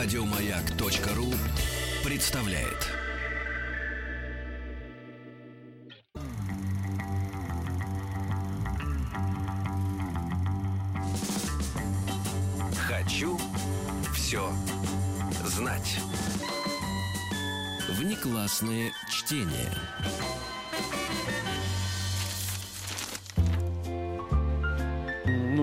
Радиомаяк.ру представляет. Хочу все знать. Внеклассное чтение.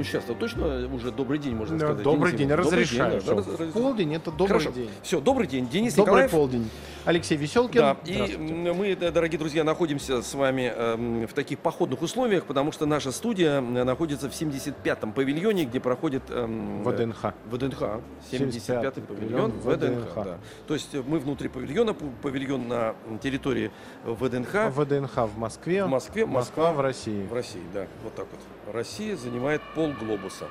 Сейчас-то точно уже добрый день, можно Да, сказать. добрый Денис день, Евгеньевич. разрешаю. Добрый день, да, раз- Полдень это добрый Хорошо. день. Все, добрый день, Денис Добрый Николаев. полдень. Алексей Веселкин. Да, и мы, да, дорогие друзья, находимся с вами эм, в таких походных условиях, потому что наша студия э, находится в 75-м павильоне, где проходит... эм, ВДНХ. ВДНХ. 75-й 75-й павильон ВДНХ. ВДНХ. да. То есть э, мы внутри павильона, павильон на территории ВДНХ ВДНХ в Москве. в Москве, Москва в России. в России, да, вот так вот. Россия занимает пол глобуса.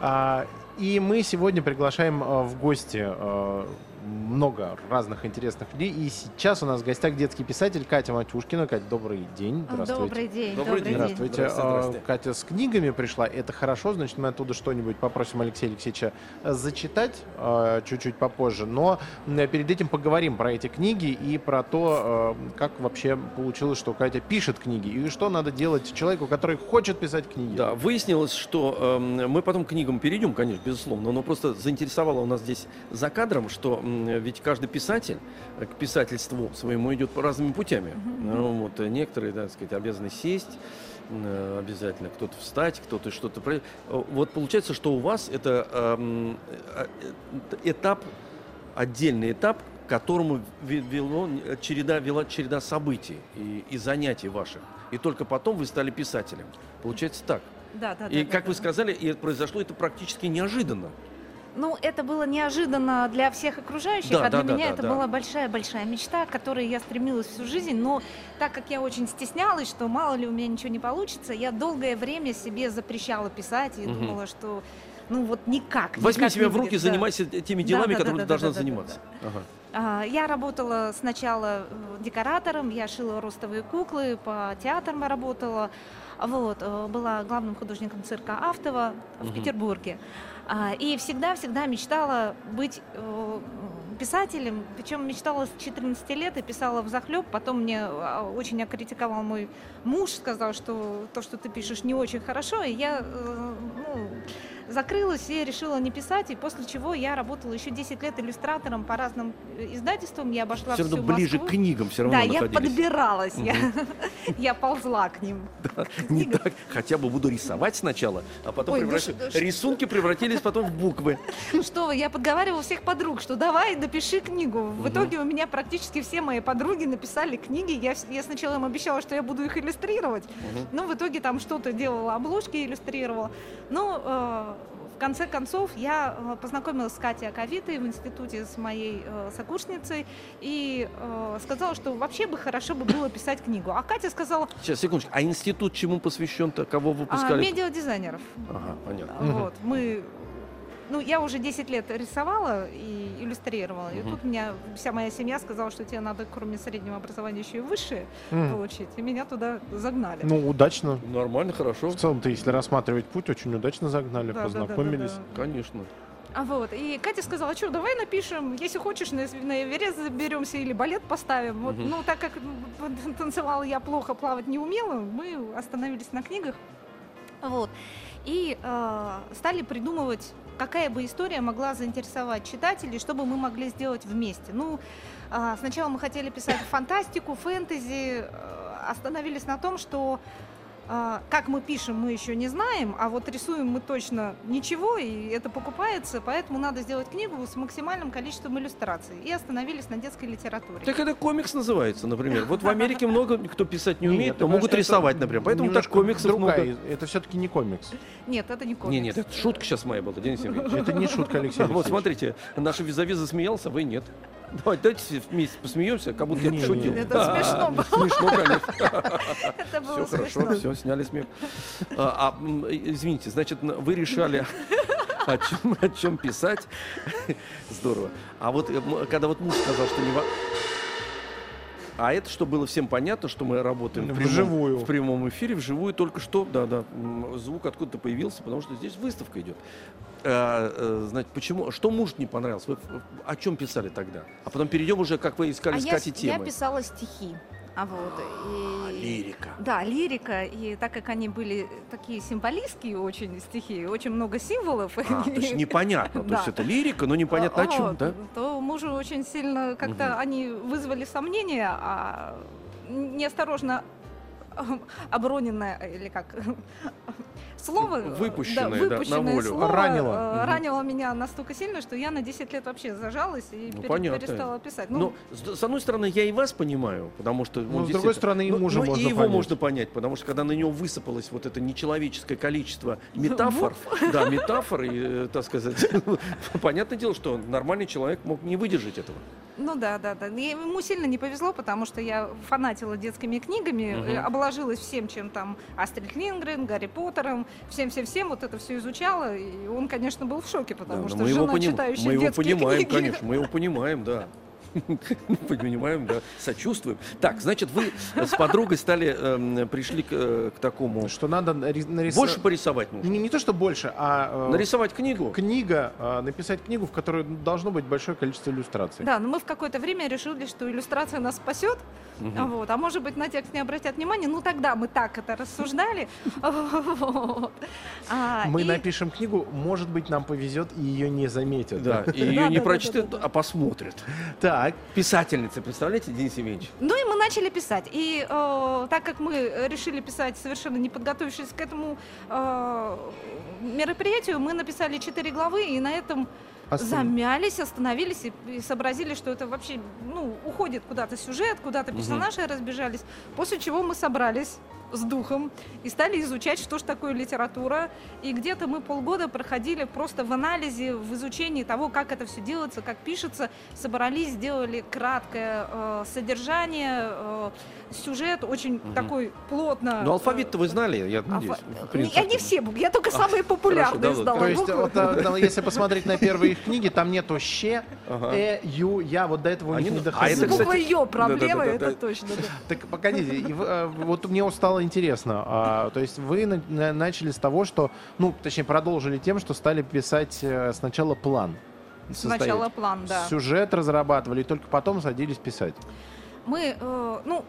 А, и мы сегодня приглашаем э, в гости э, много разных интересных людей. И сейчас у нас в гостях детский писатель Катя Матюшкина. Катя, добрый день. Здравствуйте. Добрый день, Добрый день. Здравствуйте. Здравствуйте, А, здравствуйте. Катя с книгами пришла. Это хорошо, значит, мы оттуда что-нибудь попросим Алексея Алексеевича зачитать э, чуть-чуть попозже. Но перед этим поговорим про эти книги и про то, э, как вообще получилось, что Катя пишет книги. И что надо делать человеку, который хочет писать книги. Да, выяснилось, что эм, мы потом к книгам перейдем, конечно, безусловно, но просто заинтересовало у нас здесь за кадром, что ведь каждый писатель к писательству своему идет по разными путями. Ну, вот, э, некоторые, так сказать, обязаны сесть, э, обязательно кто-то встать, кто-то что-то... Э, Вот получается, что у вас это эм, этап, отдельный этап, к которому ве- вело, череда, вела череда событий и, и занятий ваших. И только потом вы стали писателем. Получается так. Да, да, И, да, как да, вы да. сказали, и произошло это практически неожиданно. Ну, это было неожиданно для всех окружающих, Да, а для да, да, меня да, это да. была большая-большая мечта, к которой я стремилась всю жизнь. Но так как я очень стеснялась, что мало ли у меня ничего не получится, я долгое время себе запрещала писать и Мгм. думала, что ну вот никак. Возьми никак себя в руки, да. занимайся теми Да, делами, да, да, которыми да, ты да, должна да, да, заниматься. Ага. А, Я работала сначала э, декоратором, я шила ростовые куклы, по театрам работала. Вот, э, была главным художником цирка Автова в Мгм. Петербурге. А, И всегда-всегда мечтала быть э, писателем, причем мечтала с 14 лет и писала в захлеб. Потом мне а, очень окритиковал мой муж, сказал, что то, что ты пишешь, не очень хорошо. И я э, закрылась и решила не писать. И после чего я работала еще 10 лет иллюстратором по разным э, издательствам. Я обошла Все равно всю ближе Москву. к книгам все равно Да, я находились. подбиралась, я, я ползла к ним. Не книгам. так. Хотя бы буду рисовать сначала, а потом Ой, ну превращу- что- рисунки превратились потом в буквы. Ну что вы, я подговаривала всех подруг, что давай, напиши книгу. В итоге у меня практически все мои подруги написали книги. Я, я сначала им обещала, что я буду их иллюстрировать, но в итоге там что-то делала, обложки иллюстрировала. Ну, э, в конце концов, я э, познакомилась с Катей Аковитой в институте с моей э, сокурсницей и э, сказала, что вообще бы хорошо бы было писать книгу. А Катя сказала, Сейчас, секундочку. А институт чему посвящен-то? Кого а, выпускали? медиадизайнеров. Ага, понятно. Вот, мы... Ну, я уже 10 лет рисовала и иллюстрировала. И Мгм. тут меня вся моя семья сказала, что тебе надо, кроме среднего образования, еще и высшее М. получить. И меня туда загнали. Ну, удачно. Нормально, хорошо. В целом-то, если рассматривать путь, очень удачно загнали, Да, да, да, да, познакомились. да. Конечно. А вот, и Катя сказала, что давай напишем, если хочешь, на, на Эверест заберемся или балет поставим. Вот, Мгм. ну, так как танцевала я плохо, плавать не умела, мы остановились на книгах. Вот. И э, стали придумывать, какая бы история могла заинтересовать читателей, чтобы мы могли сделать вместе. Ну, э, сначала мы хотели писать фантастику, фэнтези, э, остановились на том, что а, Как мы пишем, мы еще не знаем, а вот рисуем мы точно ничего, и это покупается, поэтому надо сделать книгу с максимальным количеством иллюстраций. И остановились на детской литературе. Так это комикс называется, например. Вот в Америке много кто писать не умеет, Нет, но могут рисовать, например. Поэтому так комиксов много. Это все-таки не комикс. Нет, это не комикс. Не, нет, это шутка сейчас моя была, Денис Евгеньевич. Это не шутка, Алексей Вот смотрите, наш визави засмеялся, вы нет. Давайте, давайте вместе посмеемся, как будто я Не, пошутил. не. Это смешно было. Смешно, конечно. Это было Все смешно. хорошо, все, сняли смех. А, а, м, извините, значит, н- вы решали, о чем, о чем писать. Здорово. А вот э, м, когда вот муж сказал, что не... во- А это, что было всем понятно, что мы работаем в прямом, Вживую. в прямом эфире, вживую только что, да, да, звук откуда-то появился, потому что здесь выставка идет. А, значит, почему, что муж не понравился? Вы о чем писали тогда? А потом перейдем уже, как вы искали А с я, с- я темы. писала стихи. А вот. А, и- лирика. Да, лирика. И так как они были такие символистские очень стихи, очень много символов. А, то есть непонятно, то есть это лирика, но непонятно о чем, да? То мужу очень сильно как-то они вызвали сомнения, а неосторожно оброненное, или как слово, э, Выпущенное, да, на выпущенное волю. слово, Ранило. э, ранило меня настолько сильно, что я на 10 лет вообще зажалась и Ну, пере- понятно. перестала писать. Но с, с одной стороны, я и вас понимаю, потому что... Но он с другой стороны, и Ну, мужа ну, можно и его понять. можно понять, потому что когда на него высыпалось вот это нечеловеческое количество метафор, да, метафор, и, э, так сказать, понятное дело, что нормальный человек мог не выдержать этого. Ну да, да, да. Ему сильно не повезло, потому что я фанатила детскими книгами, Мгм. Э, обложилась всем, чем там Астрид Лингрен, Гарри Поттером, всем-всем-всем, вот это все изучала, и он, конечно, был в шоке, потому Да, что мы его, жена, поним- читающая мы его детские понимаем, книги. конечно, мы его понимаем, да. Понимаем, да, сочувствуем. Так, значит, вы с подругой стали, эм, пришли к, э, к такому... Что надо нари- нарисовать... Больше порисовать нужно. Не, не то, что больше, а э, Нарисовать книгу. книга, э, написать книгу, в которой должно быть большое количество иллюстраций. Да, но мы в какое-то время решили, что иллюстрация нас спасет, Мгм. вот, а может быть на текст не обратят внимания, ну тогда мы так это рассуждали. А, Мы напишем книгу, может быть, нам повезет и ее не заметят. Да, и ее не прочтут, а посмотрят. Так, Писательница, представляете, Денис Евгеньевич? Ну и мы начали писать. И э, так как мы решили писать совершенно не подготовившись к этому э, мероприятию, мы написали четыре главы, и на этом остан- замялись, остановились и, и сообразили, что это вообще ну, уходит куда-то сюжет, куда-то персонажи разбежались. После чего мы собрались с духом и стали изучать, что же такое литература. И где-то мы полгода проходили просто в анализе, в изучении того, как это все делается, как пишется. Собрались, сделали краткое э, содержание, э, сюжет очень Мгм. такой плотно. Ну, алфавит-то вы знали, я Алфа- надеюсь. в Не- принципе. Я не все буквы, я только самые популярные да, вот. сдала То есть, буквы. вот, а, да, если посмотреть на первые их книги, там нету щ, Ага. э, ю, я, вот до этого у них не а доходило. это, С кстати, буквой Ё проблемы, да-да-да-да. это точно. Так погодите, э, вот мне вот стало интересно. а, то есть вы на- на- начали с того, что, ну, точнее, продолжили тем, что стали писать э, сначала план. Сначала план, да. Сюжет разрабатывали, и только потом садились писать. Мы, э, ну,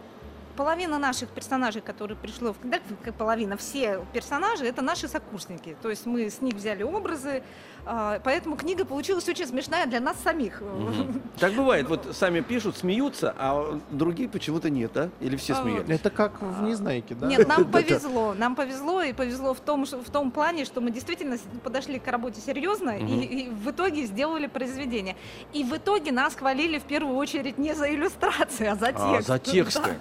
половина наших персонажей, которые пришло, в, да, половина, все персонажи, это наши сокурсники. То есть мы с них взяли образы, э, поэтому книга получилась очень смешная для нас самих. Мгм. Так бывает, вот сами пишут, смеются, а другие почему-то нет, да? Или все А, смеялись? Это как в Незнайке, да? Нет, нам повезло, нам повезло, и повезло в том, в том плане, что мы действительно подошли к работе серьезно Мгм. и, и в итоге сделали произведение. И в итоге нас хвалили в первую очередь не за иллюстрации, а за текст. А, за тексты.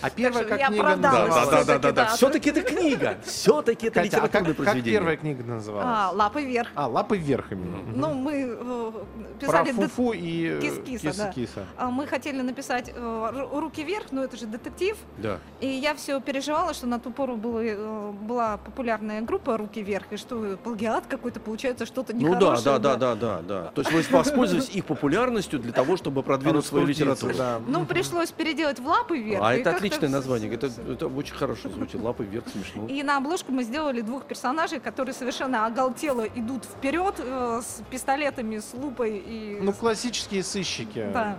А первая как я книга оправдалась. Да, да, да, да, да. да. Все-таки это книга. Все-таки это Катя, а как, литературное как произведение. первая книга называлась? А, лапы вверх. А, лапы вверх именно. Ну, мы э, Про писали дет- Фуфу и э, Кис-киса, да. Кис-киса. а, мы хотели написать э, ру- руки вверх, но это же детектив. Да. И я все переживала, что на ту пору было, э, была популярная группа руки вверх, и что плагиат какой-то получается что-то Ну да, нехорошее. да, да, да, да, да. То есть вы воспользовались их популярностью для того, чтобы продвинуть свою Раскрутиться, литературу. да. Ну, пришлось переделать в лапы вверх. А и это отличное название. Это, это очень хорошо звучит. Лапы вверх смешно. И на обложку мы сделали двух персонажей, которые совершенно оголтело идут вперед э, с пистолетами, с лупой и Ну, классические сыщики. Да.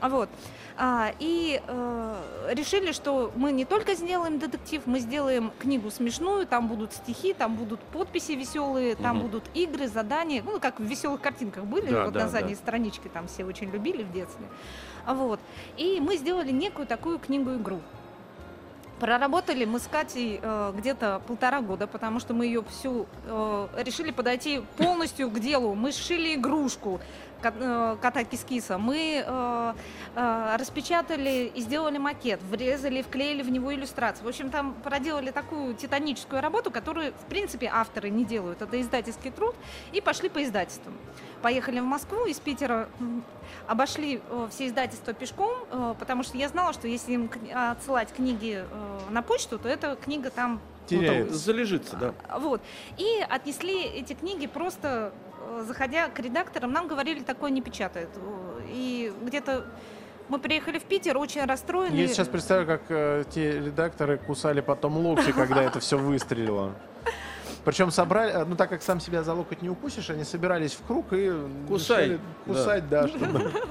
А Вот. А, и э, решили, что мы не только сделаем детектив, мы сделаем книгу смешную, там будут стихи, там будут подписи веселые, там Мгм. будут игры, задания, ну, как в веселых картинках были, Да, вот да, на задней да. страничке там все очень любили в детстве. Вот. И мы сделали некую такую книгу-игру. Проработали мы с Катей э, где-то полтора года, потому что мы ее всю э, решили подойти полностью к делу. Мы сшили игрушку кота Кискиса. Мы э, э, распечатали и сделали макет, врезали, вклеили в него иллюстрации. В общем, там проделали такую титаническую работу, которую, в принципе, авторы не делают. Это издательский труд. И пошли по издательствам. Поехали в Москву из Питера, обошли э, все издательства пешком, э, потому что я знала, что если им отсылать книги э, на почту, то эта книга там Ну, там Теряется. залежится, да. а, Вот. И отнесли эти книги просто, э, заходя к редакторам, нам говорили, такое не печатают. И где-то Мы приехали в Питер, очень расстроены. Я сейчас представляю, как э, те редакторы кусали потом локти, когда это все выстрелило. Причем собрали, э, ну так как сам себя за локоть не укусишь, они собирались в круг и Кусай, кусать, да, чтобы.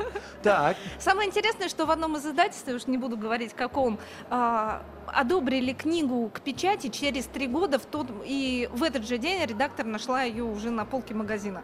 Так, Самое интересное, что в одном из издательств, я уж не буду говорить каком, а, одобрили книгу к печати через три года, в тот, и в этот же день редактор нашла ее уже на полке магазина.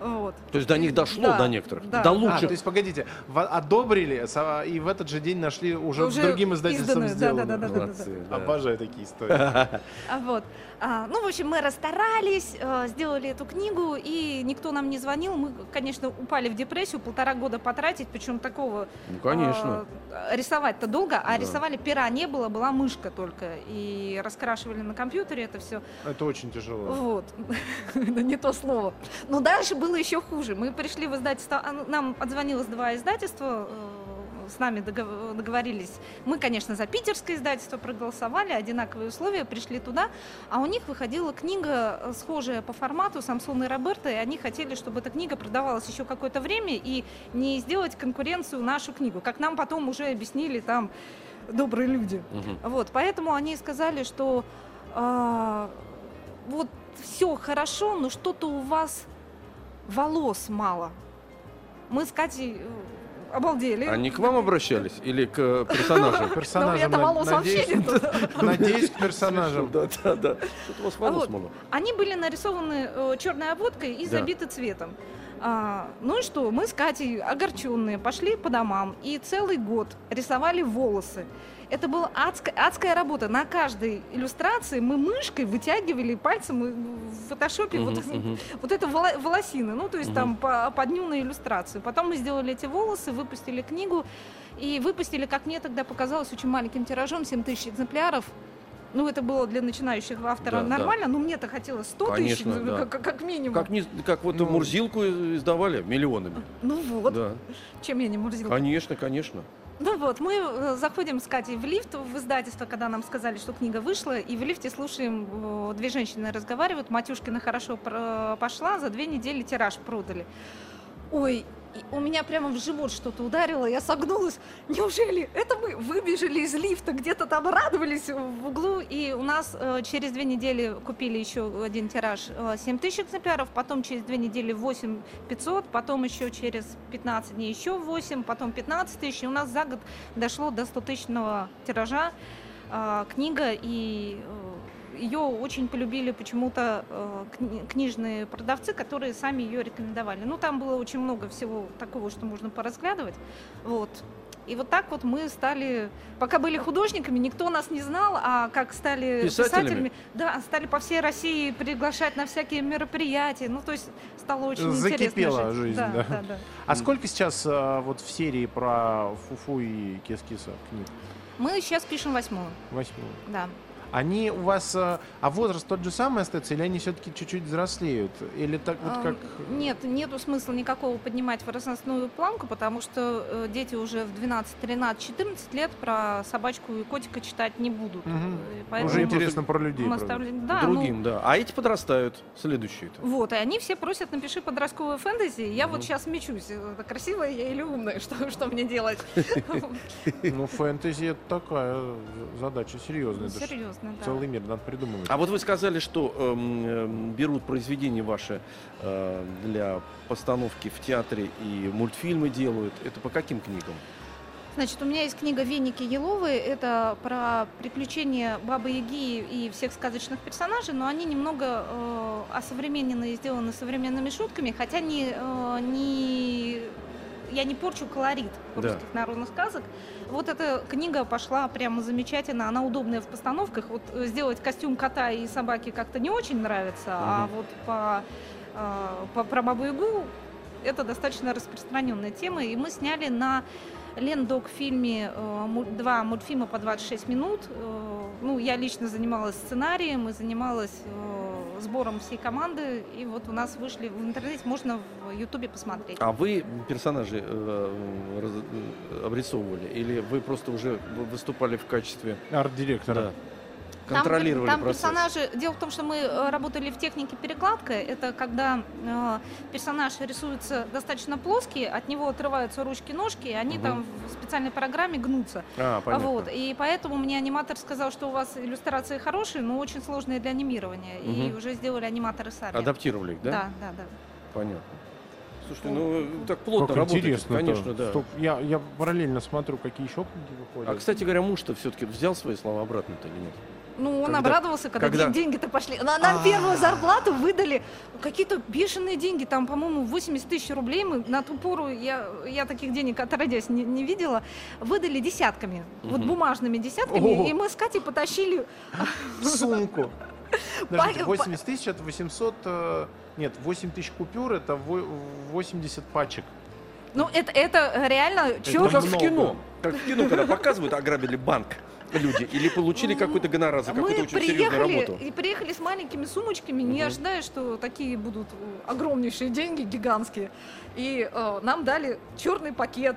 Вот. То есть до них дошло, Да, до некоторых. да. До а, лучших. то есть погодите, одобрили и в этот же день нашли уже, Уже другим издательством изданную, сделано. да-да-да-да-да. Молодцы, да. Обожаю такие истории. А вот. А, ну, в общем, мы расстарались, э, сделали эту книгу, и никто нам не звонил. Мы, конечно, упали в депрессию, полтора года потратить, причем такого... Ну, конечно. э, рисовать-то долго, а Да. рисовали пера не было, была мышка только. И раскрашивали на компьютере это все. Это очень тяжело. Вот. Это не то слово. Но дальше было еще хуже. Мы пришли в издательство, а, ну, нам отзвонилось два издательства, э, с нами догов- договорились. Мы, конечно, за питерское издательство проголосовали, одинаковые условия, пришли туда, а у них выходила книга, э, схожая по формату, Самсон и Роберта, и они хотели, чтобы эта книга продавалась еще какое-то время и не сделать конкуренцию нашу книгу, как нам потом уже объяснили там добрые люди. Мгм. Вот, поэтому они сказали, что а, вот все хорошо, но что-то у вас волос мало. Мы с Катей э, обалдели. Они к вам обращались или к э, персонажам? Персонажам, это над- волос вообще надеюсь, к персонажам. Да, да, да. Что-то у вас волос вот. мало. Они были нарисованы э, черной обводкой и забиты цветом. А, ну и что, мы с Катей огорченные пошли по домам и целый год рисовали волосы. Это была адская, адская работа. На каждой иллюстрации мы мышкой вытягивали пальцем в фотошопе вот, Мгм, мгм. вот это воло- волосины, ну то есть Мгм. там по, по дню на иллюстрацию. Потом мы сделали эти волосы, выпустили книгу и выпустили, как мне тогда показалось, очень маленьким тиражом, 7 тысяч экземпляров. Ну, это было для начинающих автора Да, да. нормально, но мне-то хотелось 100 тысяч, Конечно, да. как, как минимум. Как, не, как вот Ну. Мурзилку издавали миллионами. Ну вот, Да. чем я не мурзила. Конечно, конечно. Ну вот, мы э, заходим с Катей в лифт в издательство, когда нам сказали, что книга вышла, и в лифте слушаем, э, две женщины разговаривают, Матюшкина хорошо пр- пошла, за две недели тираж продали. Ой, и у меня прямо в живот что-то ударило, я согнулась. Неужели это мы выбежали из лифта, где-то там радовались в углу, и у нас э, через две недели купили еще один тираж э, 7 тысяч экземпляров, потом через две недели 8 500, потом еще через 15 дней еще 8, потом 15 тысяч, и у нас за год дошло до 100 тысячного тиража э, книга, и э, ее очень полюбили почему-то э, кни- книжные продавцы, которые сами ее рекомендовали. Ну, там было очень много всего такого, что можно поразглядывать. Вот. И вот так вот мы стали, пока были художниками, никто нас не знал, а как стали Писателями? да, стали по всей России приглашать на всякие мероприятия. Ну, то есть стало очень интересно. Закипела жизнь, да. да. да, да. А сколько сейчас э, вот в серии про Фуфу и Кис-Киса книг? Мы сейчас пишем восьмую, Восьмую. да. Они у вас, э, а возраст тот же самый остается, или они все-таки чуть-чуть взрослеют? Или так вот как... Нет, нету смысла никакого поднимать возрастную планку, потому что э, дети уже в 12, 13, 14 лет про собачку и котика читать не будут. Поэтому Уже интересно про людей. мы оставляем- да, ну, Другим, да. А эти подрастают, следующие-то. вот, и они все просят, напиши подростковую фэнтези. Я Мгм. вот сейчас мечусь, красивая я или умная, что, что мне делать? Ну, фэнтези это такая задача серьезная. Это Серьезно, да. Целый мир надо придумывать. А вот вы сказали, что эм, берут произведения ваши э, для постановки в театре и мультфильмы делают. Это по каким книгам? Значит, у меня есть книга «Веники Еловы». Это про приключения Бабы Яги и всех сказочных персонажей, но они немного э, осовременены и сделаны современными шутками, хотя не, э, не, я не порчу колорит Да. русских народных сказок. Вот эта книга пошла прямо замечательно, она удобная в постановках. Вот э, сделать костюм кота и собаки как-то не очень нравится, а Мгм. вот по, э, по, про Бабу Ягу это достаточно распространенная тема, и мы сняли на Лендок фильме э, два мультфильма по 26 минут. Ну, я лично занималась сценарием и занималась сбором всей команды. И вот у нас вышли в интернете, можно в Ютубе посмотреть. А вы персонажей э, раз- э, обрисовывали? Или вы просто уже выступали в качестве... Арт-директора. Да. Контролировали там процесс. персонажи. Дело в том, что мы э, работали в технике перекладка. Это когда э, персонаж рисуется достаточно плоский, от него отрываются ручки-ножки, и они Мгм. там в специальной программе гнутся. А, понятно. Вот, и поэтому мне аниматор сказал, что у вас иллюстрации хорошие, но очень сложные для анимирования. И Мгм. уже сделали аниматоры сами. Адаптировали их, да? Да, да, да. Понятно. Слушайте, ну так плотно Как работаете, интересно. конечно, да. Я, я параллельно смотрю, какие еще книги выходят. А, кстати говоря, муж-то все-таки взял свои слова обратно-то или нет? Ну, он Когда- обрадовался, когда, когда- ден- деньги-то пошли. На- Нам А. первую зарплату выдали какие-то бешеные деньги. Там, по-моему, 80 тысяч рублей. Мы на ту пору, я, я таких денег отродясь не, не видела, выдали десятками. Вот Мгм. бумажными десятками. Ого. И мы с Катей потащили в сумку. Подождите, Па- 80 тысяч это 800... э, Нет, 8 тысяч купюр это во- 80 пачек. Ну, это, это реально Это чёрт. как в кино. Как в кино, когда показывают, ограбили банк люди или получили какой-то гонорар за какую-то очень серьезную работу. и приехали с маленькими сумочками, не ожидая, что такие будут э, огромнейшие деньги, гигантские. И э, нам дали черный пакет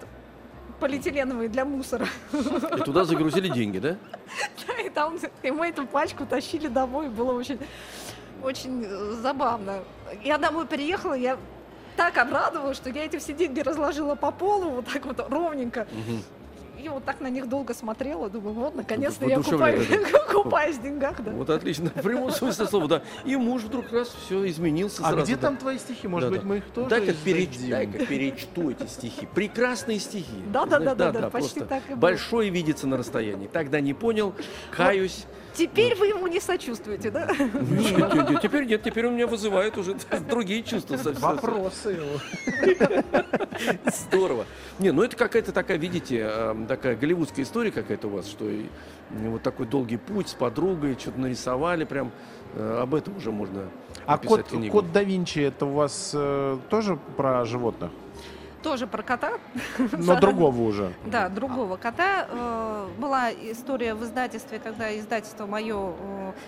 полиэтиленовый для мусора. И туда загрузили деньги, да? И там и мы эту пачку тащили домой, было очень, очень э, забавно. Я домой приехала, я так обрадовалась, что я эти все деньги разложила по полу, вот так вот ровненько. Мгм. И вот так на них долго смотрела, думаю, вот, наконец-то я купаюсь, купаюсь в деньгах, да. Вот отлично. В прямом смысле слова, да. И муж вдруг раз все изменился А сразу. где да. там твои стихи? Может Да, быть, да. мы их тоже Дай-ка, перечту эти стихи. Прекрасные стихи. Да, да, Знаешь, да, да, да, почти так и было. Большое видится на расстоянии. Тогда не понял, каюсь. Теперь вы ему не сочувствуете, да? Нет, нет, нет, Теперь нет, теперь он меня вызывает уже другие чувства. совсем. Вопросы. Здорово. Не, ну это какая-то такая, видите, э, такая голливудская история какая-то у вас, что и, вот такой долгий путь с подругой, что-то нарисовали, прям э, об этом уже можно А написать код, книгу. код да Винчи это у вас э, тоже про животных? Тоже про кота. Но другого уже. Да, другого кота. Э, Была история в издательстве, когда издательство мое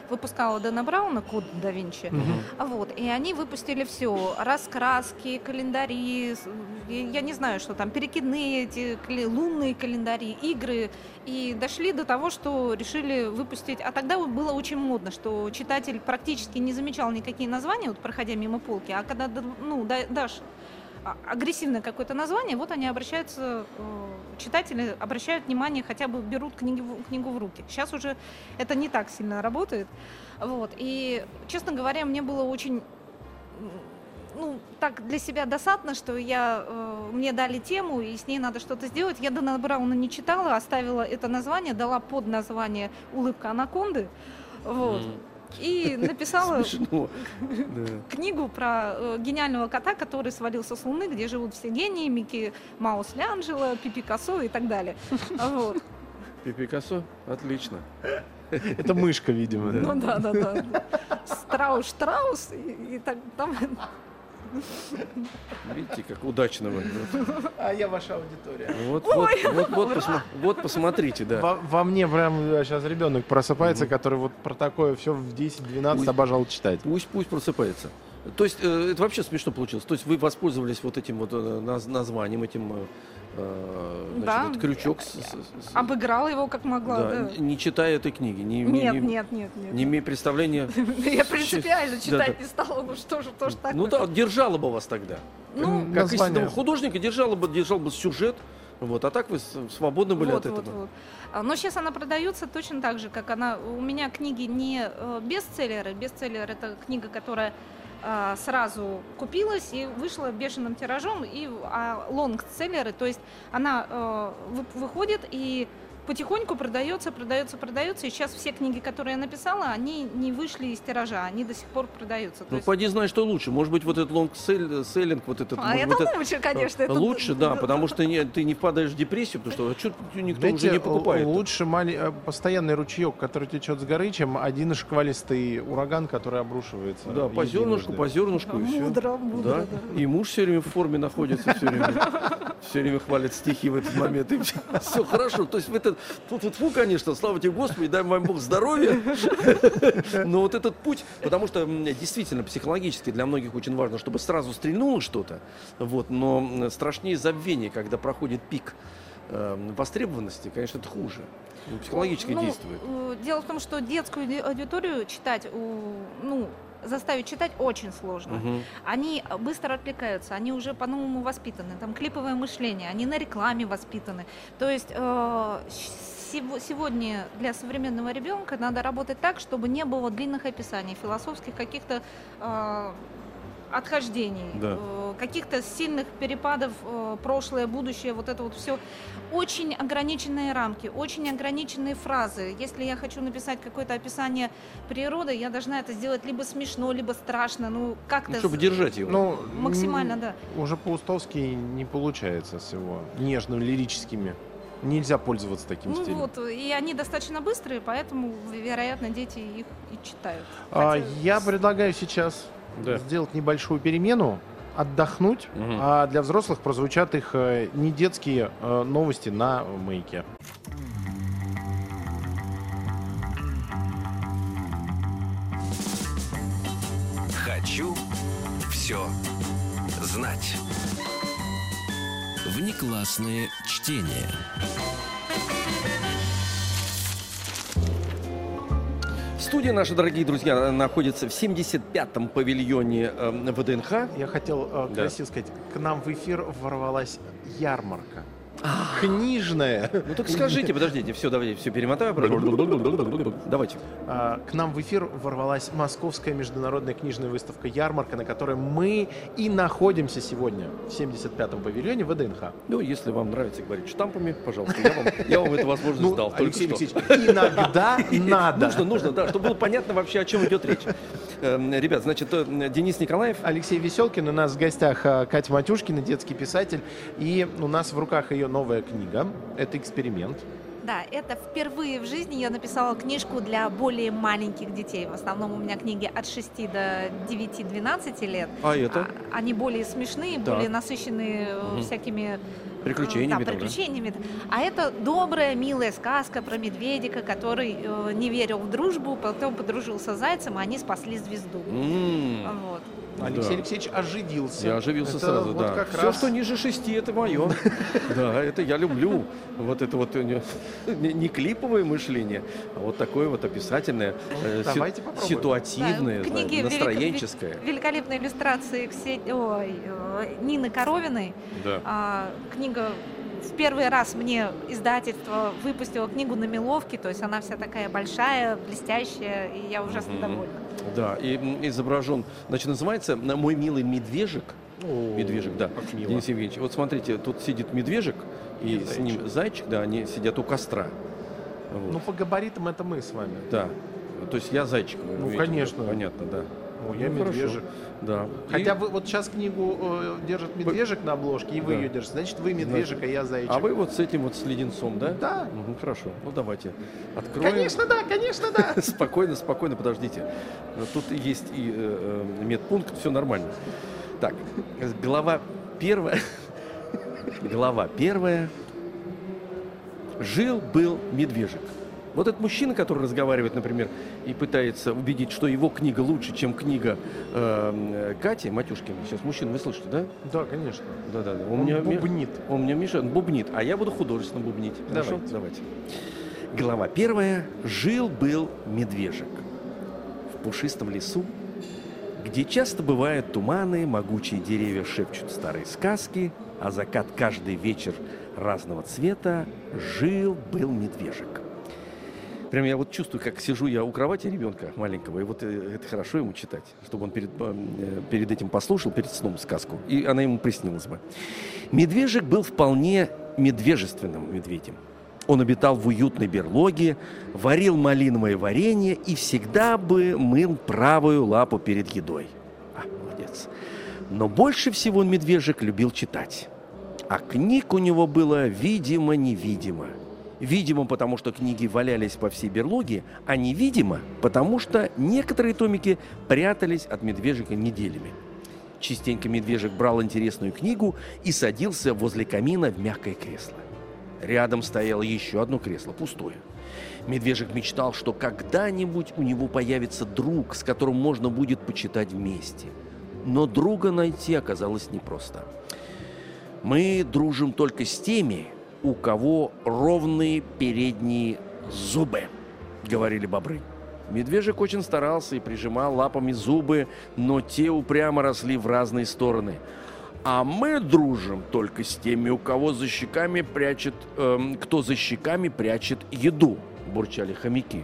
выпускало Дэна Брауна, код да Винчи. Вот, и они выпустили все. Раскраски, календари, с- я не знаю, что там, перекидные эти, лунные календари, игры. И дошли до того, что решили выпустить... А тогда было очень модно, что читатель практически не замечал никакие названия, вот проходя мимо полки, а когда ну, да- дашь агрессивное какое-то название, вот они обращаются, э, читатели обращают внимание, хотя бы берут книги книгу в руки. Сейчас уже это не так сильно работает. Вот. И, честно говоря, мне было очень ну, так для себя досадно, что я, э, мне дали тему, и с ней надо что-то сделать. Я Дана Брауна не читала, оставила это название, дала под название «Улыбка анаконды». Вот. М, И написала книгу про э, гениального кота, который свалился с Луны, где живут все гении, Микки Маус Лянджело, Пипи Косо и так далее. Вот. Пикассо? Отлично. Это мышка, видимо. Ну да, да, да. Страус, Штраус и, и так там. Видите, как удачно вы. А я ваша аудитория. Вот, вот, вот, вот, посма- вот посмотрите, да. Во, во мне прям сейчас ребенок просыпается, который вот про такое все в 10-12 Пусть- обожал читать. Пусть, пусть просыпается. То есть э, это вообще смешно получилось. То есть вы воспользовались вот этим вот э, наз- названием, этим э, э, значит, Да. этот крючок, с- с- с- Обыграла его как могла. да, да. не читая этой книги, не, не- Нет, не- нет, нет, нет. не имея представления. Я принципиально читать не стала, ну что же, тоже так. Ну да, держала бы вас тогда. Ну, Как истинного художника держала бы, держал бы сюжет. Вот, а так вы свободны были вот, от вот, этого. вот. А, Но сейчас она продается точно так же, как она. У меня книги не э, бестселлеры. Бестселлер это книга, которая сразу купилась и вышла бешеным тиражом, и а лонгселлеры, то есть она э, вы- выходит и потихоньку продается, продается, продается. И сейчас все книги, которые я написала, они не вышли из тиража, они до сих пор продаются. То Ну, есть- поди знай, что лучше. Может быть, вот этот long-selling, вот этот, а может это быть, это- лучше, конечно. это- лучше, да, потому что не, ты не впадаешь в депрессию, потому что что никто Знаете, уже не покупает. лучше мали- э, постоянный ручеек, который течет с горы, чем один шквалистый ураган, который обрушивается. Да, по зернышку, по зернышку и все. Мудро, мудро, Да. да. И муж все время в форме находится, все время, все время хвалит стихи в этот момент. И все хорошо. То есть в этот фу фу конечно, слава тебе Господи, дай вам Бог здоровья. Но вот этот путь, потому что действительно психологически для многих очень важно, чтобы сразу стрельнуло что-то. Вот, но страшнее забвение, когда проходит пик э, востребованности, конечно, это хуже. Ну, психологически Ну, действует. э, Дело в том, что детскую ауди- аудиторию читать, ну, заставить читать очень сложно. Мгм. Они быстро отвлекаются, они уже по-новому воспитаны, там клиповое мышление, они на рекламе воспитаны. То есть э, сего- сегодня для современного ребенка надо работать так, чтобы не было длинных описаний, философских каких-то э, отхождений, Да. э, каких-то сильных перепадов э, прошлое, будущее, вот это вот все. Очень ограниченные рамки, очень ограниченные фразы. Если я хочу написать какое-то описание природы, я должна это сделать либо смешно, либо страшно, ну как-то Ну, чтобы держать его. Ну, максимально, да. Уже по-устовски не получается с его нежным, лирическими. Нельзя пользоваться таким Ну стилем. вот, и они достаточно быстрые, поэтому, вероятно, дети их и читают. А, Хотя я с- предлагаю сейчас Да. сделать небольшую перемену, отдохнуть, Мгм. а для взрослых прозвучат их э, не детские э, новости на маяке. Хочу все знать. Внеклассные чтения. Студия наша, дорогие друзья, находится в 75-м павильоне э, ВДНХ. Я хотел э, Да. красиво сказать, к нам в эфир ворвалась ярмарка. Книжная. Ну так скажите, подождите, все, давайте, все перемотаю. Давайте. А, К нам в эфир ворвалась Московская международная книжная выставка «Ярмарка», на которой мы и находимся сегодня в 75-м павильоне ВДНХ. Ну, если вам нравится говорить штампами, пожалуйста, я вам, я вам эту возможность дал. только Ну, Алексей что. Алексеевич, иногда надо. Нужно, нужно, да, чтобы было понятно вообще, о чем идет речь. Эм, Ребят, значит, э, Денис Николаев, Алексей Веселкин, у нас в гостях а, Катя Матюшкина, детский писатель, и у нас в руках ее новая книга. Это эксперимент. Да, это впервые в жизни я написала книжку для более маленьких детей. В основном у меня книги от 6 до 9-12 лет. а это? А- Они более смешные, Так. более насыщенные э, Мгм. всякими Приключениями Да, там, да? приключениями. А это добрая, милая сказка про медведика, который э, не верил в дружбу, потом подружился с зайцем, и они спасли звезду. М, Вот. Алексей Да. Алексеевич оживился. Я оживился Это сразу, вот да. как Все, раз- что ниже шести, это мое. Да, это я люблю. Вот это вот э, не, клиповое мышление, а вот такое вот описательное, э, Давайте попробуем. ситуативное, настроенческое. Великолепные иллюстрации э, Нины Коровиной. Да. А, книга в первый раз мне издательство выпустило книгу на меловке, то есть она вся такая большая, блестящая, и я ужасно Мгм. довольна. Да, и изображен, значит, называется «Мой милый медвежик». О, Медвежик, да. Денис Евгеньевич, вот смотрите, тут сидит медвежик, и, И с ним зайчик, да, они сидят у костра. Вот. Ну, по габаритам это мы с вами. Да. То есть я зайчик. Ну, имеете в виду? конечно. Понятно, да. О, я Ну, хорошо. медвежик. Да. Хотя И- вы вот сейчас книгу э, держит медвежик на обложке, и вы Да. ее держите. Значит, вы медвежик, а я зайчик. А вы вот с этим вот с леденцом, да? Да. Мгм, хорошо. Ну давайте откроем. Конечно, да, конечно, да. Спокойно, спокойно, подождите. Тут есть и э, э, медпункт, все нормально. Так, глава первая. Глава первая. Жил-был медвежик. Вот этот мужчина, который разговаривает, например, и пытается убедить, что его книга лучше, чем книга э, э, Кати Матюшкиной. Сейчас мужчина, вы слышите, да? Да, конечно. Да, да, да. Он бубнит. Он мне мешает, он бубнит, а я буду художественно бубнить. Хорошо? Давайте. Давайте. Глава первая. Жил-был медвежик. В пушистом лесу, где часто бывают туманы, могучие деревья шепчут старые сказки, а закат каждый вечер разного цвета, жил-был медвежик. Прям я вот чувствую, как сижу я у кровати ребенка маленького, и вот э, это хорошо ему читать, чтобы он перед, э, перед этим послушал, перед сном сказку, и она ему приснилась бы. Медвежик был вполне медвежественным медведем. Он обитал в уютной берлоге, варил малиновое варенье и всегда бы мыл правую лапу перед едой. А, молодец. Но больше всего медвежик любил читать. А книг у него было видимо-невидимо. Видимо, потому что книги валялись по всей берлоге, а невидимо, потому что некоторые томики прятались от медвежика неделями. Частенько медвежик брал интересную книгу и садился возле камина в мягкое кресло. Рядом стояло еще одно кресло, пустое. Медвежик мечтал, что когда-нибудь у него появится друг, с которым можно будет почитать вместе. Но друга найти оказалось непросто. Мы дружим только с теми, у кого ровные передние зубы, говорили бобры. Медвежик очень старался и прижимал лапами зубы, но те упрямо росли в разные стороны. А мы дружим только с теми, у кого за щеками прячет, эм, кто за щеками прячет еду, бурчали хомяки.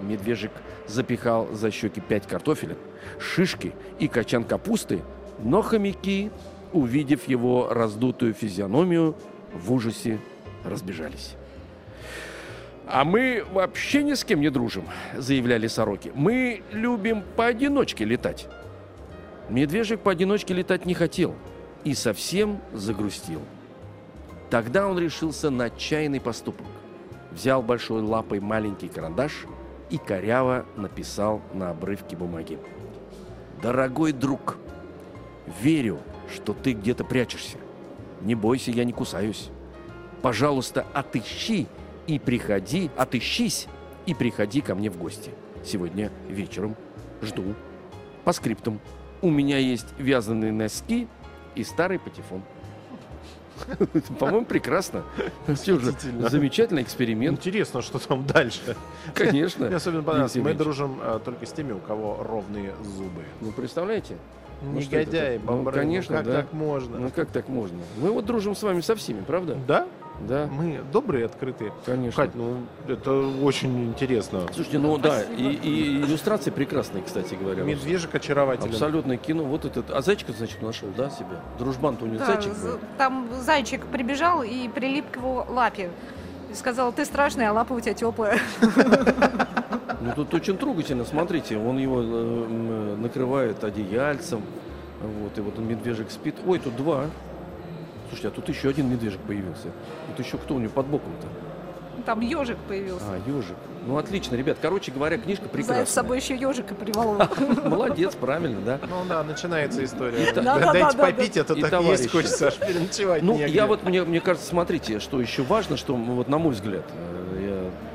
Медвежик запихал за щеки пять картофелин, шишки и качан капусты, но хомяки, увидев его раздутую физиономию, в ужасе разбежались. «А мы вообще ни с кем не дружим», — заявляли сороки. «Мы любим поодиночке летать». Медвежик поодиночке летать не хотел и совсем загрустил. Тогда он решился на отчаянный поступок. Взял большой лапой маленький карандаш и коряво написал на обрывке бумаги. «Дорогой друг, верю, что ты где-то прячешься. Не бойся, я не кусаюсь. Пожалуйста, отыщи и приходи, отыщись и приходи ко мне в гости. Сегодня вечером жду. По скриптам. У меня есть вязаные носки и старый патефон. По-моему, прекрасно. Замечательный эксперимент. Интересно, что там дальше. Конечно. Мне особенно понравилось. Мы дружим а, только с теми, у кого ровные зубы. Ну, представляете? Ну, это Негодяи, так? Ну, конечно, как так можно? Ну, как так можно? Мы вот дружим с вами со всеми, правда? Да? Да, Мы добрые, открытые. конечно. Кать, ну это очень интересно. Слушайте, ну да, Спасибо. и, и иллюстрации прекрасные, кстати говоря. Медвежик очарователен. Абсолютное кино. Вот этот. А зайчика, значит, нашел, да, себе? Дружбан-то у него Да, зайчик был. там зайчик прибежал и прилип к его лапе. И сказал, ты страшный, а лапа у тебя теплая. Ну тут очень трогательно, смотрите, он его э, накрывает одеяльцем. Вот, и вот он медвежик спит. Ой, тут два. Слушайте, а тут еще один медвежик появился. Тут еще кто у него под боком-то? Там ежик появился. А, ежик. Ну отлично, ребят. Короче говоря, книжка прекрасная. Заяц с собой еще ежика приволок. Молодец, правильно, да? Ну да, начинается история. Дайте попить, это И так есть хочется, аж переночевать Ну, я вот, мне, мне кажется, смотрите, что еще важно, что, вот на мой взгляд, э,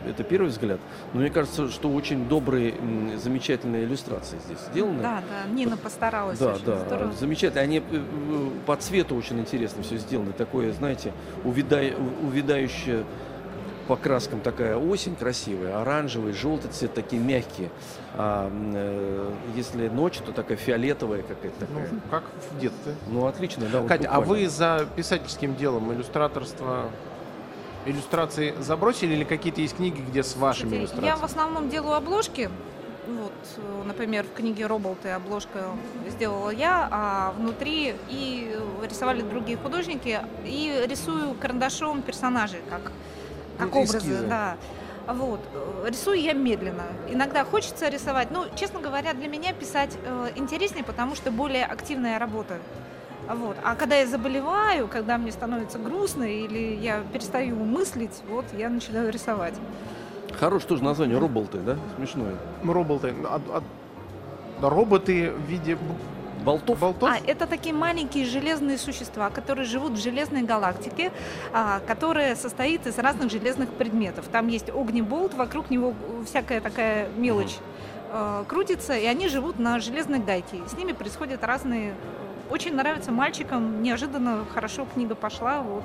это первый взгляд, но мне кажется, что очень добрые, замечательные иллюстрации здесь сделаны. Да, да, Нина постаралась Да, очень да, здорово. замечательно. Они э, э, по цвету очень интересно все сделано. Такое, знаете, увядай- у- увядающее по краскам такая осень красивая, оранжевый, желтый цвет, такие мягкие. А э, если ночь, то такая фиолетовая какая-то Ну, такая. как в детстве. Ну, отлично, да. вот Катя, а буквально. вы за писательским делом иллюстраторство, иллюстрации забросили или какие-то есть книги, где с вашими Слушайте, иллюстрациями? Я в основном делаю обложки. Вот, э, например, в книге Роболты обложка сделала я, а внутри и рисовали другие художники. И рисую карандашом персонажей, как, как Ну, образы. эскизы. Да. Вот. Э, Рисую я медленно. Иногда хочется рисовать. Ну, честно говоря, для меня писать э, интереснее, потому что более активная работа. Вот. А когда я заболеваю, когда мне становится грустно или я перестаю мыслить, вот я начинаю рисовать. Хорошее тоже название, Роболты, да? Смешное. Роботы. а- а- да, роботы в виде Болтов? болтов? А, это такие маленькие железные существа, которые живут в железной галактике, а, которая состоит из разных железных предметов. Там есть огнеболт, вокруг него всякая такая мелочь э, крутится, и они живут на железной гайке. С ними происходят разные... Очень нравится мальчикам, неожиданно хорошо книга пошла, вот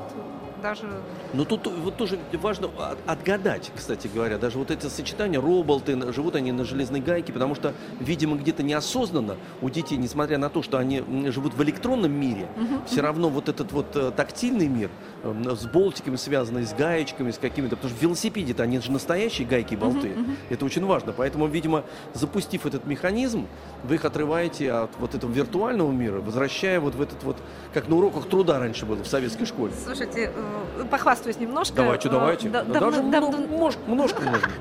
даже... Но тут вот тоже важно от- отгадать, кстати говоря, даже вот эти сочетания, роболты, живут они на железной гайке, потому что, видимо, где-то неосознанно у детей, несмотря на то, что они живут в электронном мире, все равно вот этот вот э, тактильный мир э, с болтиками связанный, с гаечками, с какими-то, потому что в велосипеде-то они же настоящие гайки и болты. Это очень важно. Поэтому, видимо, запустив этот механизм, вы их отрываете от вот этого виртуального мира, возвращая вот в этот вот, как на уроках труда раньше было в советской школе. Слушайте, э, похвастаюсь немножко. Давайте, Э, давайте. да- Да давно- даже много- мож- немножко можно.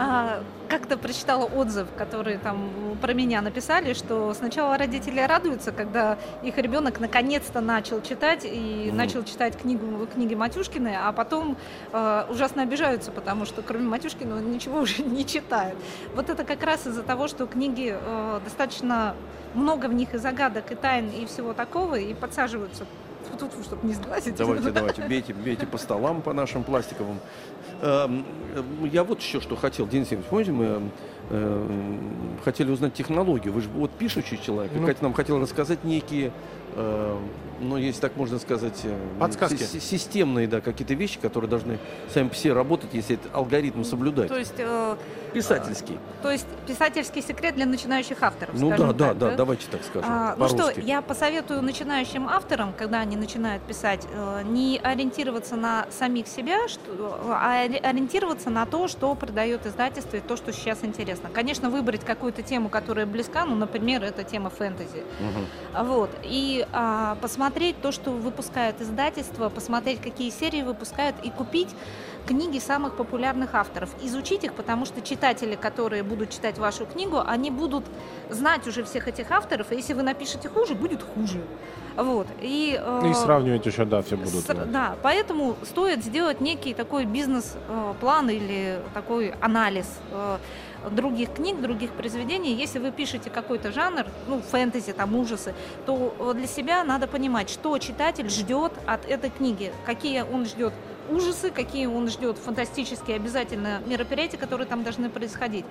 А, Как-то прочитала отзыв, который там про меня написали, что сначала родители радуются, когда их ребенок наконец-то начал читать и Мгм. начал читать книгу, книги Матюшкины, а потом э, ужасно обижаются, потому что кроме Матюшкина он ничего уже не читает. Вот это как раз из-за того, что книги э, достаточно много в них и загадок, и тайн, и всего такого, и подсаживаются тут, чтобы не сглазить. Давайте, давайте, бейте, бейте по столам, по нашим пластиковым. Эм, э, Я вот еще что хотел, Денис Евгеньевич, помните, мы э, хотели узнать технологию. Вы же вот пишущий человек. Ну. Катя нам хотела рассказать некие, э, ну, если так можно сказать, э, Подсказки. си- системные, да, какие-то вещи, которые должны сами по себе работать, если этот алгоритм соблюдать. То есть, э, Писательский. то есть писательский секрет для начинающих авторов. Ну да, скажем да, так, да, давайте так скажем. А, ну что, я посоветую начинающим авторам, когда они начинают писать, э, не ориентироваться на самих себя, что, а ори- ориентироваться на то, что продает издательство и то, что сейчас интересно. Конечно, выбрать какую-то тему, которая близка, ну, например, это тема фэнтези. А Вот. И а, посмотреть то, что выпускают издательства, посмотреть, какие серии выпускают, и купить книги самых популярных авторов. Изучить их, потому что читатели, которые будут читать вашу книгу, они будут знать уже всех этих авторов, и если вы напишете хуже, будет хуже. Вот. И, э, И сравнивать еще, да, все будут. с- да, поэтому стоит сделать некий такой бизнес-план или такой анализ э, других книг, других произведений. Если вы пишете какой-то жанр, ну, фэнтези, там, ужасы, то э, для себя надо понимать, что читатель ждет от этой книги, какие он ждет ужасы, какие он ждет фантастические обязательно мероприятия, которые там должны происходить.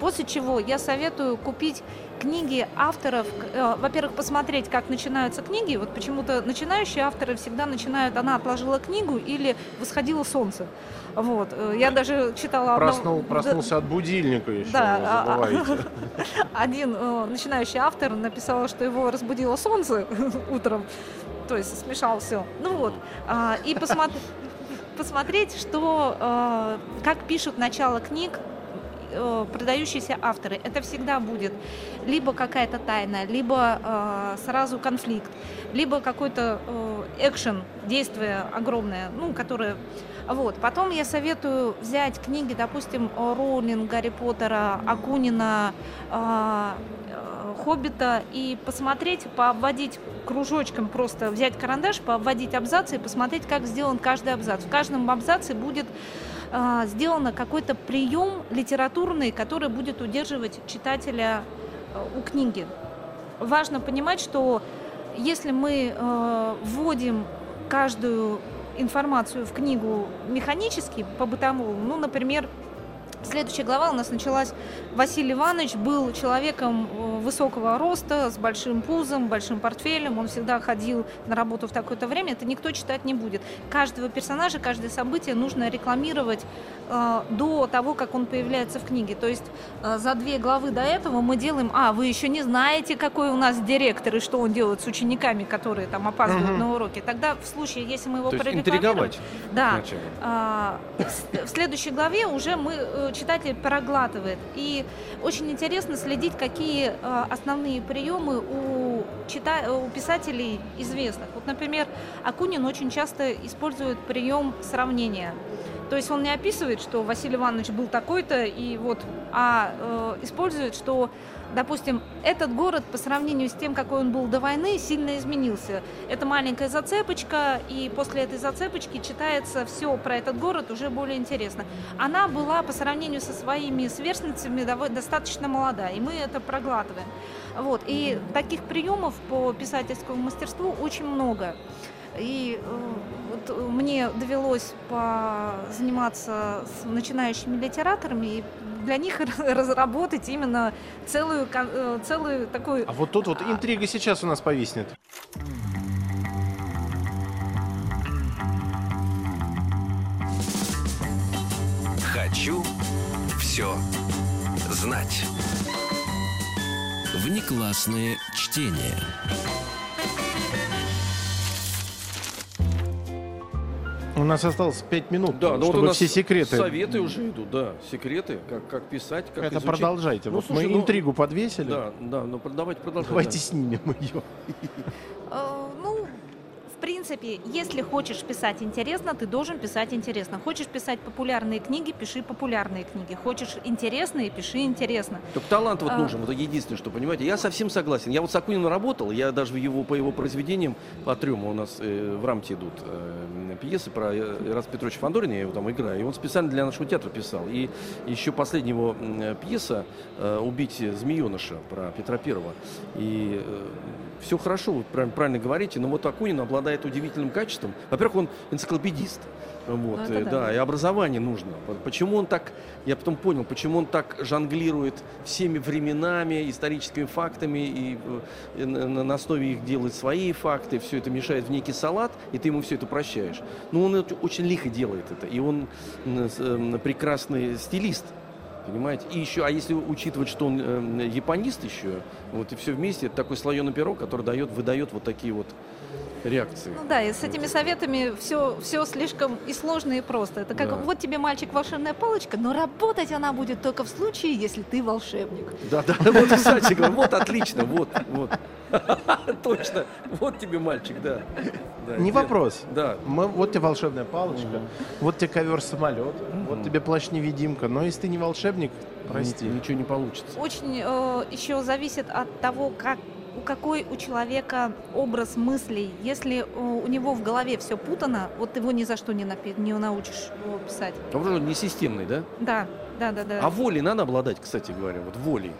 После чего я советую купить книги авторов, э, во-первых, посмотреть, как начинаются книги. Вот почему-то начинающие авторы всегда начинают, она отложила книгу или восходило солнце. Вот. э, Я даже читала... Проснул, да, проснулся от будильника еще, Да, а- забывайте. один э, начинающий автор написал, что его разбудило солнце утром, то есть смешал все. Ну вот, а, и посмотри- посмотреть, что, э, как пишут начало книг э, продающиеся авторы. Это всегда будет либо какая-то тайна, либо э, сразу конфликт, либо какой-то э, экшен, действие огромное, ну, которое вот. Потом я советую взять книги, допустим, Роулинг, Гарри Поттера, Акунина, э, Хоббита и посмотреть, пообводить кружочком просто, взять карандаш, пообводить абзацы и посмотреть, как сделан каждый абзац. В каждом абзаце будет а, сделано какой-то прием литературный, который будет удерживать читателя э, у книги. Важно понимать, что если мы э, вводим каждую информацию в книгу механически, по-бытовому, ну, например, Следующая глава у нас началась. Василий Иванович был человеком э, высокого роста, с большим пузом, большим портфелем. Он всегда ходил на работу в такое-то время. Это никто читать не будет. Каждого персонажа, каждое событие нужно рекламировать э, до того, как он появляется в книге. То есть э, за две главы до этого мы делаем, а, вы еще не знаете, какой у нас директор и что он делает с учениками, которые там опаздывают Мгм. на уроки. Тогда в случае, если мы его То прорекламируем-. Да, в с- в следующей главе уже мы э, читатель проглатывает. И очень интересно следить, какие э, основные приемы у, чита- у писателей известных. Вот, например, Акунин очень часто использует прием сравнения. То есть он не описывает, что Василий Иванович был такой-то, и вот, а э, использует, что, допустим, этот город по сравнению с тем, какой он был до войны, сильно изменился. Это маленькая зацепочка, и после этой зацепочки читается все про этот город уже более интересно. Она была по сравнению со своими сверстницами достаточно молода, и мы это проглатываем. Вот. И таких приемов по писательскому мастерству очень много. И э, вот мне довелось заниматься с начинающими литераторами и для них разработать именно целую, э, целую такую А вот тут вот интрига сейчас у нас повиснет. Хочу все знать. Внеклассное чтение. Нас осталось 5 минут, Да, ну вот чтобы у нас все секреты. Советы уже идут, да. Секреты, как, как писать, как Это изучить. продолжайте. Ну, вот слушай, мы ну, интригу подвесили. Да, да, ну давайте продолжать. Давайте да. снимем ее. Э, Ну, принципе, если хочешь писать интересно, ты должен писать интересно. Хочешь писать популярные книги, пиши популярные книги. Хочешь интересные, пиши интересно. Только талант вот А. нужен, вот единственное, что, понимаете, я совсем согласен. Я вот с Акуниным работал, я даже его, по его произведениям, по трем у нас э, в рамке идут э, пьесы про э, Ираса Петровича Фандорина, я его там играю, и он специально для нашего театра писал. И еще последняя его э, пьеса э, «Убить змееныша» про Петра Первого. И все хорошо, вы правильно, говорите, но вот Акунин обладает удивительным качеством. Во-первых, он энциклопедист. Вот, Ну, э, да. да, и образование нужно. Почему он так, я потом понял, почему он так жонглирует всеми временами, историческими фактами, и, э, и на, на- на основе их делает свои факты, все это мешает в некий салат, и ты ему все это прощаешь. Но он это очень лихо делает это, и он эм, прекрасный стилист. Понимаете? И еще, а если учитывать, что он э, японист еще, вот и все вместе, это такой слоеный пирог, который дает, выдает вот такие вот реакции. Ну да, и с этими советами все, все слишком и сложно, и просто. Это как Да. вот тебе мальчик волшебная палочка, но работать она будет только в случае, если ты волшебник. Да, да, вот, кстати вот отлично, вот, вот. Точно, вот тебе мальчик, да. Не вопрос. Да. Мы, вот тебе волшебная палочка, вот тебе ковер-самолет, вот тебе плащ-невидимка. Но если ты не волшебник, прости. Ни- Ничего не получится. Очень э, еще зависит от того, как у какой у человека образ мыслей. Если э, у него в голове все путано, вот его ни за что не, напи- не научишь его писать. А вроде не системный, да? Да, да, да, да. А волей надо обладать, кстати говоря, вот волей.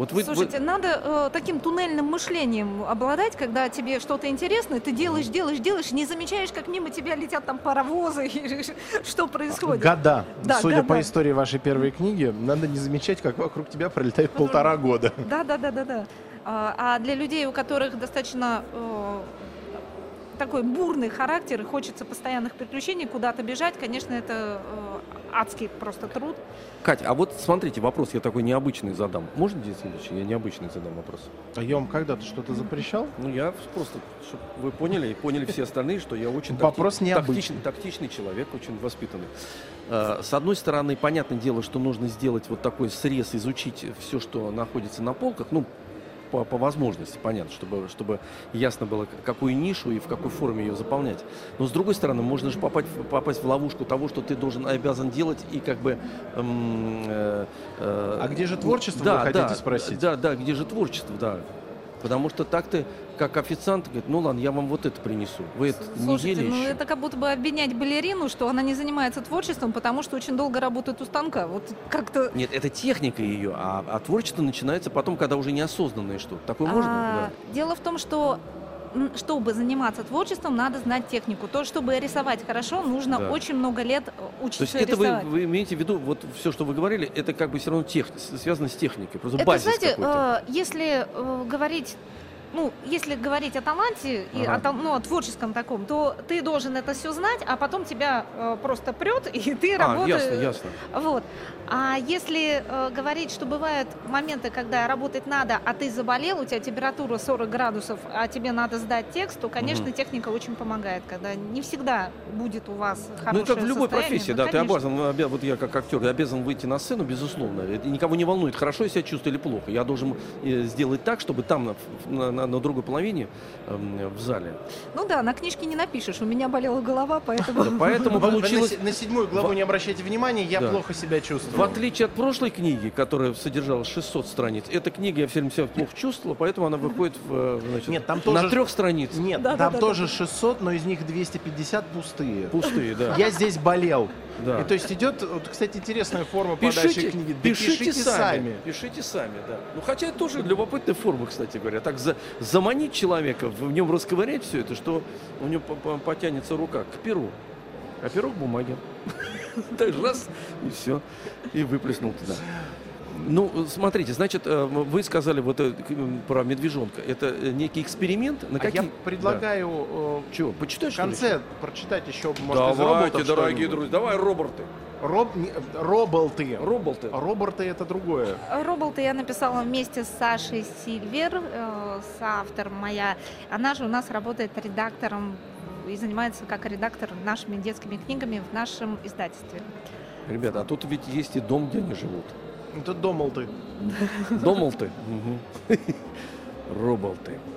Вот вы, Слушайте, надо э, таким туннельным мышлением обладать, когда тебе что-то интересно, ты делаешь, делаешь, делаешь, не замечаешь, как мимо тебя летят там паровозы, и что происходит. Года. Да, Судя года. по истории вашей первой книги, надо не замечать, как вокруг тебя пролетает полтора года. Да, да, да, да, да. А а для людей, у которых достаточно э, такой бурный характер, и хочется постоянных приключений, куда-то бежать, конечно, это э, адский просто труд. Катя, а вот смотрите, вопрос я такой необычный задам. Можно здесь следующий? Я необычный задам вопрос. А я вам когда-то что-то запрещал? Ну, я просто, чтобы вы поняли, и поняли все остальные, что я очень Вопрос такти- необычный. тактичный, тактичный человек, очень воспитанный. Э, С одной стороны, понятное дело, что нужно сделать вот такой срез, изучить все, что находится на полках, ну, по, по возможности, понятно, чтобы, чтобы ясно было, какую нишу и в какой форме ее заполнять. Но с другой стороны, можно же попасть, попасть в ловушку того, что ты должен, обязан делать и как бы... эм, э, э, А где же творчество, да, вы хотите да, спросить? Да, да, где же творчество, да. Потому что так ты, как официант, говорит, ну ладно, я вам вот это принесу. Вы это не Слушайте, ели ну еще? это как будто бы обвинять балерину, что она не занимается творчеством, потому что очень долго работает у станка. Вот как-то... Нет, это техника ее, а, а творчество начинается потом, когда уже неосознанное что-то. Такое можно? А, Дело в том, что чтобы заниматься творчеством, надо знать технику. То, чтобы рисовать хорошо, нужно Да. очень много лет э, То учиться есть это вы, рисовать. вы имеете в виду, вот все, что вы говорили, это как бы все равно тех, связано с техникой, просто Это, базис знаете, э, если э, говорить, ну, если говорить о таланте и Ага. о, ну, о творческом таком, то ты должен это все знать, а потом тебя э, просто прет, и ты а, работаешь. ясно, ясно. Вот. А если э, говорить, что бывают моменты, когда работать надо, а ты заболел, у тебя температура 40 градусов, а тебе надо сдать текст, то, конечно, Мгм. техника очень помогает, когда не всегда будет у вас хорошее Ну, это как в любой профессии, Ну, да, ты конечно. обязан, обя- вот я как актер, я обязан выйти на сцену, безусловно. Это никого не волнует, хорошо я себя чувствую или плохо. Я должен э, сделать так, чтобы там, на, на- на- на другой половине, эм, в зале. Ну да, на книжке не напишешь. У меня болела голова, поэтому... Поэтому получилось... На, се- на седьмую главу не обращайте внимания, я плохо себя чувствую. В отличие от прошлой книги, которая содержала 600 страниц, эта книга я все время себя плохо чувствовала, поэтому она выходит э, значит, Нет, там на трех страницах. Нет, там тоже 600, но из них 250 пустые. Пустые, да. Я здесь болел. Да. И то есть идет, вот, кстати, интересная форма подачи Пишите, книги. Да пишите, сами, Пишите сами, да. Ну, хотя это тоже любопытная форма, кстати говоря. Так за- заманить человека, в нем расковырять все это, что у него по- по- потянется рука к перу. А перо к бумаге. Так раз, и все. И выплеснул туда. Ну, смотрите, значит, э, вы сказали вот э, м, про медвежонка. Это э, некий эксперимент. На А какие... я предлагаю Чего, э, почитаешь? в что ли? конце прочитать еще, может, из Давайте, роботов дорогие что-нибудь. друзья, давай роборты. Роб... Роболты. Роболты. Роборты это другое. Роболта я написала вместе с Сашей Сильвер, э, соавтор моя. Она же у нас работает редактором и занимается как редактор нашими детскими книгами в нашем издательстве. Ребята, а тут ведь есть и дом, где они живут. Это домолты. Домолты. Роболты.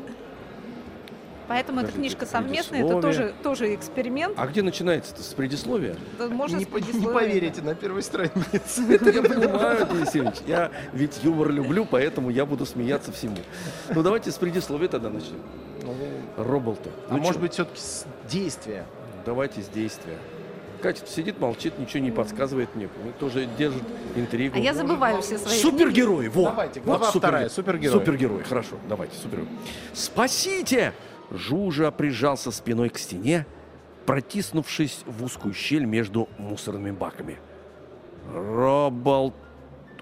Поэтому эта книжка совместная, это тоже, тоже эксперимент. А где начинается-то? С предисловия? Да, Можно не, с по- не поверите, на первой странице. Это я понимаю, Денис Евгеньевич. Я ведь юмор люблю, поэтому я буду смеяться всему. Ну давайте с предисловия тогда начнем. Роболты. А Ну может чё, быть, все-таки с действия. Давайте с действия. Катя сидит, молчит, ничего не подсказывает мне. Тоже держит интригу. А я забываю все свои книги. Супергерой, вот. Давайте, вот глава супергерой. вторая, супергерой. Супергерой, хорошо, давайте, супергерой. Спасите! Жужа прижался спиной к стене, протиснувшись в узкую щель между мусорными баками. Робол...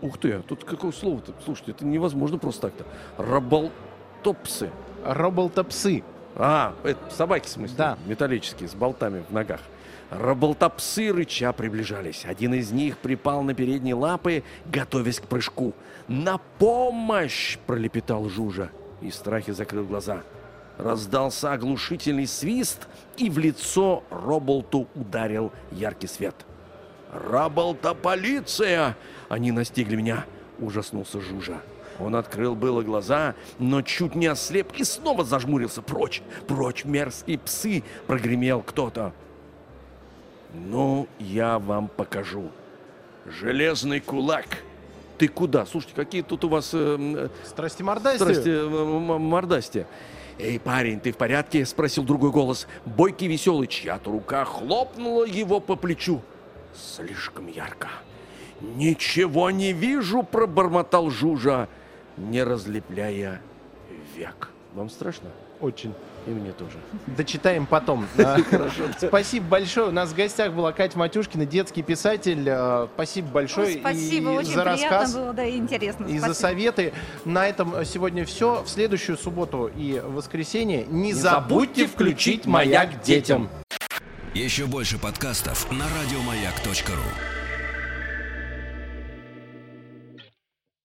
Ух ты, тут какое слово-то? Слушайте, это невозможно просто так-то. Роболтопсы. Роботопсы. А, это собаки, в смысле? Да. Металлические, с болтами в ногах. Роботопсы рыча приближались. Один из них припал на передние лапы, готовясь к прыжку. «На помощь!» – пролепетал Жужа и в страхе закрыл глаза. Раздался оглушительный свист, и в лицо Роболту ударил яркий свет. «Роболта полиция!» Они настигли меня, ужаснулся Жужа. Он открыл было глаза, но чуть не ослеп и снова зажмурился. «Прочь! Прочь, мерзкие псы!» — прогремел кто-то. «Ну, я вам покажу. Железный кулак!» Ты куда? Слушайте, какие тут у вас э, м, Страсти мордасти. Здрасте, э, мордасти. «Эй, парень, ты в порядке?» — спросил другой голос. Бойкий веселый, чья-то рука хлопнула его по плечу. Слишком ярко. «Ничего не вижу!» — пробормотал Жужа, не разлепляя век. Вам страшно? Очень. И мне тоже. Дочитаем потом. А, Спасибо большое. У нас в гостях была Катя Матюшкина, детский писатель. А, Спасибо большое Ой, спасибо, и очень за приятно рассказ. было, да, и интересно. И за советы. На этом сегодня все. В следующую субботу и воскресенье не, забудьте включить «Маяк детям». Еще больше подкастов на радиомаяк.ру.